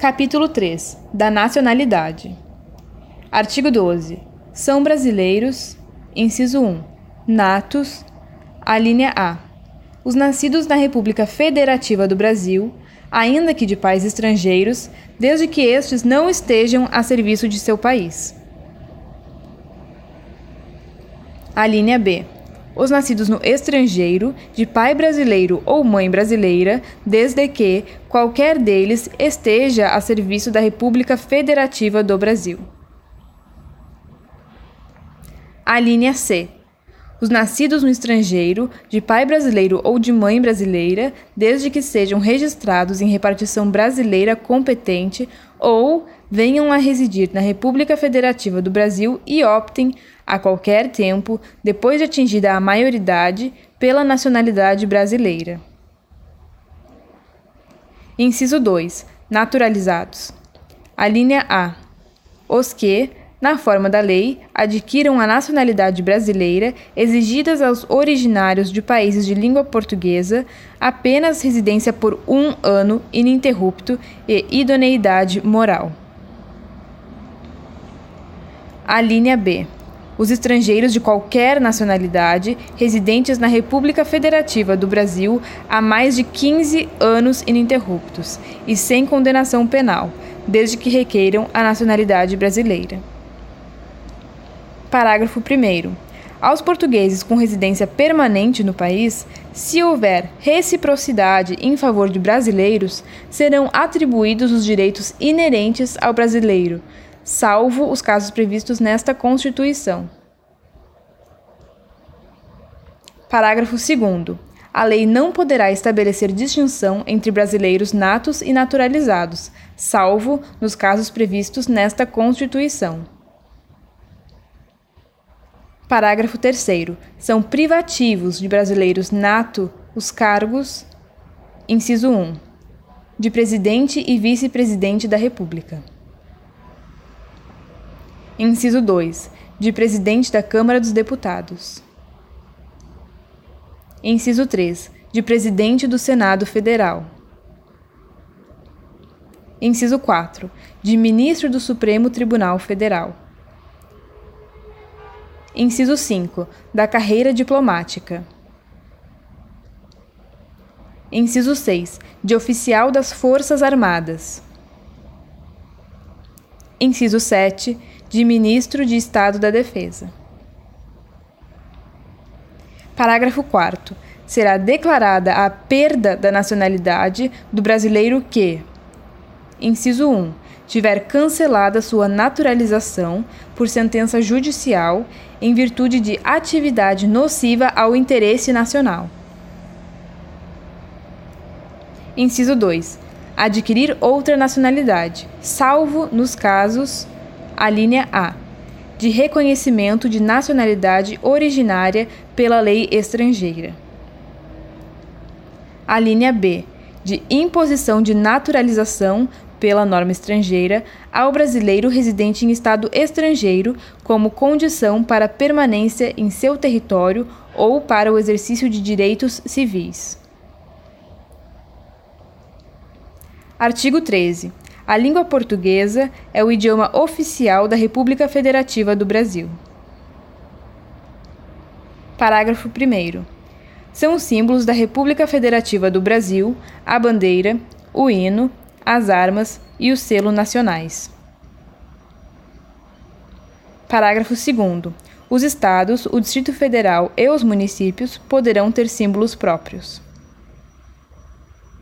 Capítulo 3 da Nacionalidade. Artigo 12. São brasileiros, inciso 1, natos, a linha A. Os nascidos na República Federativa do Brasil, ainda que de pais estrangeiros, desde que estes não estejam a serviço de seu país. A linha B os nascidos no estrangeiro, de pai brasileiro ou mãe brasileira, desde que qualquer deles esteja a serviço da República Federativa do Brasil. A linha C. Os nascidos no estrangeiro, de pai brasileiro ou de mãe brasileira, desde que sejam registrados em repartição brasileira competente ou venham a residir na República Federativa do Brasil e optem a qualquer tempo, depois de atingida a maioridade, pela nacionalidade brasileira. Inciso 2. Naturalizados. A linha A. Os que, na forma da lei, adquiram a nacionalidade brasileira, exigidas aos originários de países de língua portuguesa, apenas residência por um ano ininterrupto e idoneidade moral. A linha B os estrangeiros de qualquer nacionalidade residentes na República Federativa do Brasil há mais de 15 anos ininterruptos e sem condenação penal, desde que requeiram a nacionalidade brasileira. Parágrafo 1. Aos portugueses com residência permanente no país, se houver reciprocidade em favor de brasileiros, serão atribuídos os direitos inerentes ao brasileiro, salvo os casos previstos nesta Constituição. Parágrafo 2. A lei não poderá estabelecer distinção entre brasileiros natos e naturalizados, salvo nos casos previstos nesta Constituição. Parágrafo 3. São privativos de brasileiros nato os cargos, inciso 1, de presidente e vice-presidente da República. Inciso 2. De presidente da Câmara dos Deputados. Inciso 3. De presidente do Senado Federal. Inciso 4. De ministro do Supremo Tribunal Federal. Inciso 5. Da carreira diplomática. Inciso 6. De oficial das Forças Armadas. Inciso 7 de Ministro de Estado da Defesa. Parágrafo 4. Será declarada a perda da nacionalidade do brasileiro que, inciso 1, tiver cancelada sua naturalização por sentença judicial em virtude de atividade nociva ao interesse nacional. Inciso 2. Adquirir outra nacionalidade, salvo nos casos a linha A, de reconhecimento de nacionalidade originária pela lei estrangeira. A linha B, de imposição de naturalização pela norma estrangeira ao brasileiro residente em estado estrangeiro como condição para permanência em seu território ou para o exercício de direitos civis. Artigo 13. A língua portuguesa é o idioma oficial da República Federativa do Brasil. Parágrafo 1. São os símbolos da República Federativa do Brasil a bandeira, o hino, as armas e o selo nacionais. Parágrafo 2. Os estados, o Distrito Federal e os municípios poderão ter símbolos próprios.